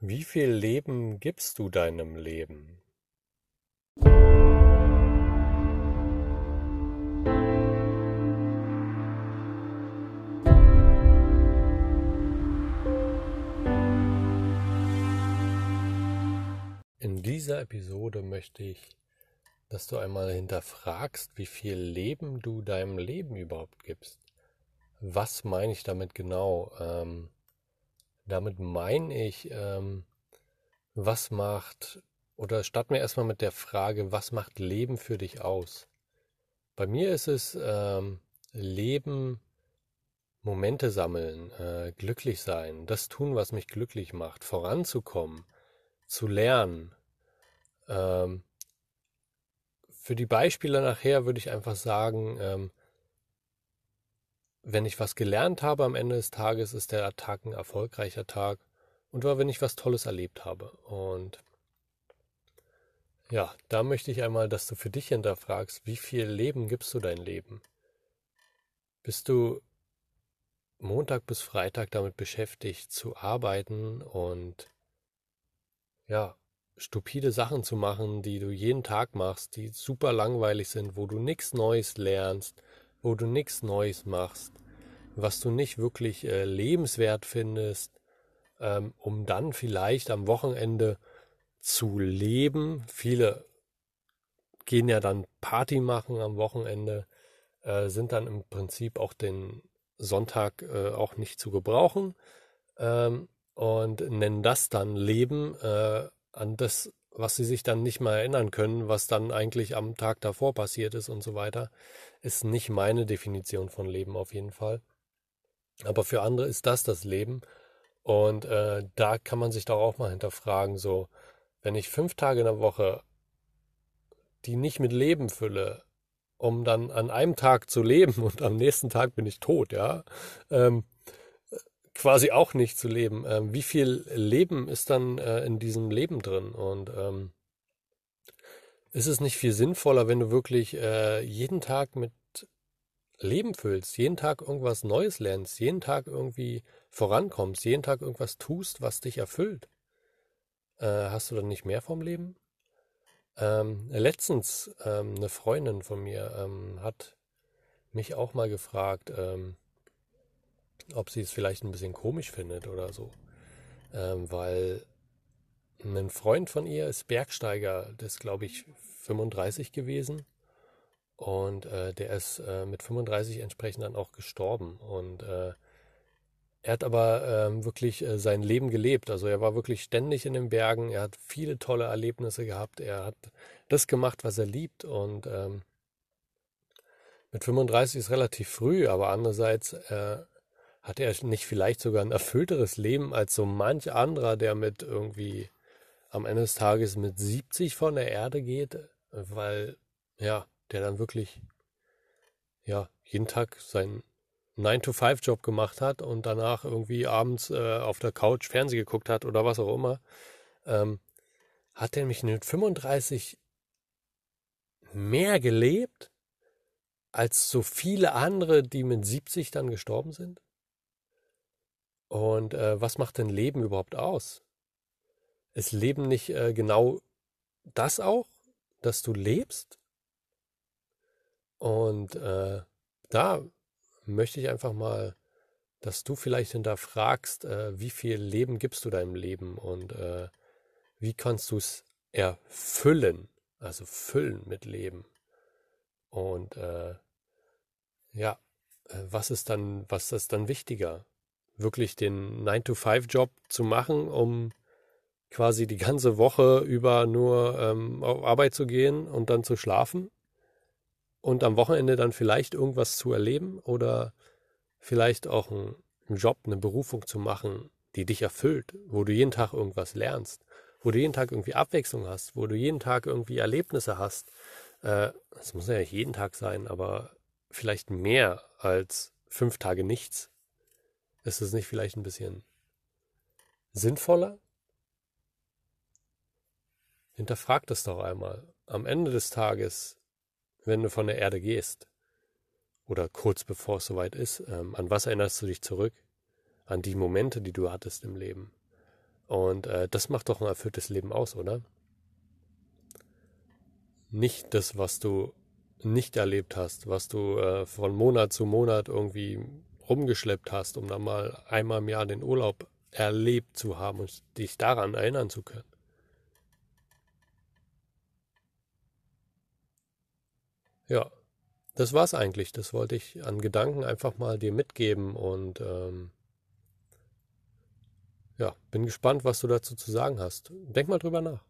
Wie viel Leben gibst du deinem Leben? In dieser Episode möchte ich, dass du einmal hinterfragst, wie viel Leben du deinem Leben überhaupt gibst. Was meine ich damit genau? Ähm, damit meine ich, ähm, was macht, oder starten wir erstmal mit der Frage, was macht Leben für dich aus? Bei mir ist es ähm, Leben, Momente sammeln, äh, glücklich sein, das tun, was mich glücklich macht, voranzukommen, zu lernen. Ähm, für die Beispiele nachher würde ich einfach sagen, ähm, wenn ich was gelernt habe am Ende des Tages, ist der Tag ein erfolgreicher Tag. Und war, wenn ich was Tolles erlebt habe. Und ja, da möchte ich einmal, dass du für dich hinterfragst, wie viel Leben gibst du dein Leben? Bist du Montag bis Freitag damit beschäftigt zu arbeiten und ja, stupide Sachen zu machen, die du jeden Tag machst, die super langweilig sind, wo du nichts Neues lernst, wo du nichts Neues machst, was du nicht wirklich äh, lebenswert findest, ähm, um dann vielleicht am Wochenende zu leben. Viele gehen ja dann Party machen am Wochenende, äh, sind dann im Prinzip auch den Sonntag äh, auch nicht zu gebrauchen ähm, und nennen das dann Leben äh, an das was sie sich dann nicht mehr erinnern können, was dann eigentlich am Tag davor passiert ist und so weiter, ist nicht meine Definition von Leben auf jeden Fall. Aber für andere ist das das Leben. Und äh, da kann man sich doch auch mal hinterfragen, so, wenn ich fünf Tage in der Woche die nicht mit Leben fülle, um dann an einem Tag zu leben und am nächsten Tag bin ich tot, ja, ähm, quasi auch nicht zu leben. Ähm, wie viel Leben ist dann äh, in diesem Leben drin? Und ähm, ist es nicht viel sinnvoller, wenn du wirklich äh, jeden Tag mit Leben füllst, jeden Tag irgendwas Neues lernst, jeden Tag irgendwie vorankommst, jeden Tag irgendwas tust, was dich erfüllt? Äh, hast du dann nicht mehr vom Leben? Ähm, letztens ähm, eine Freundin von mir ähm, hat mich auch mal gefragt, ähm, ob sie es vielleicht ein bisschen komisch findet oder so. Ähm, weil ein Freund von ihr ist Bergsteiger, das glaube ich 35 gewesen. Und äh, der ist äh, mit 35 entsprechend dann auch gestorben. Und äh, er hat aber ähm, wirklich äh, sein Leben gelebt. Also er war wirklich ständig in den Bergen. Er hat viele tolle Erlebnisse gehabt. Er hat das gemacht, was er liebt. Und ähm, mit 35 ist relativ früh, aber andererseits äh, hat er nicht vielleicht sogar ein erfüllteres Leben als so manch anderer, der mit irgendwie am Ende des Tages mit 70 von der Erde geht, weil, ja, der dann wirklich, ja, jeden Tag seinen 9-to-5-Job gemacht hat und danach irgendwie abends äh, auf der Couch Fernsehen geguckt hat oder was auch immer, ähm, hat er mich mit 35 mehr gelebt als so viele andere, die mit 70 dann gestorben sind? Und äh, was macht denn Leben überhaupt aus? Ist Leben nicht äh, genau das auch, dass du lebst? Und äh, da möchte ich einfach mal, dass du vielleicht hinterfragst, äh, wie viel Leben gibst du deinem Leben und äh, wie kannst du es erfüllen, also füllen mit Leben. Und äh, ja, was ist dann, was ist dann wichtiger? wirklich den 9-to-5-Job zu machen, um quasi die ganze Woche über nur ähm, auf Arbeit zu gehen und dann zu schlafen und am Wochenende dann vielleicht irgendwas zu erleben oder vielleicht auch einen, Job, eine Berufung zu machen, die dich erfüllt, wo du jeden Tag irgendwas lernst, wo du jeden Tag irgendwie Abwechslung hast, wo du jeden Tag irgendwie Erlebnisse hast. Äh, das muss ja jeden Tag sein, aber vielleicht mehr als fünf Tage nichts. Ist es nicht vielleicht ein bisschen sinnvoller? Hinterfrag das doch einmal. Am Ende des Tages, wenn du von der Erde gehst, oder kurz bevor es soweit ist, ähm, an was erinnerst du dich zurück? An die Momente, die du hattest im Leben. Und äh, das macht doch ein erfülltes Leben aus, oder? Nicht das, was du nicht erlebt hast, was du äh, von Monat zu Monat irgendwie rumgeschleppt hast, um dann mal einmal im Jahr den Urlaub erlebt zu haben und dich daran erinnern zu können. Ja, das war's eigentlich. Das wollte ich an Gedanken einfach mal dir mitgeben und ähm, ja, bin gespannt, was du dazu zu sagen hast. Denk mal drüber nach.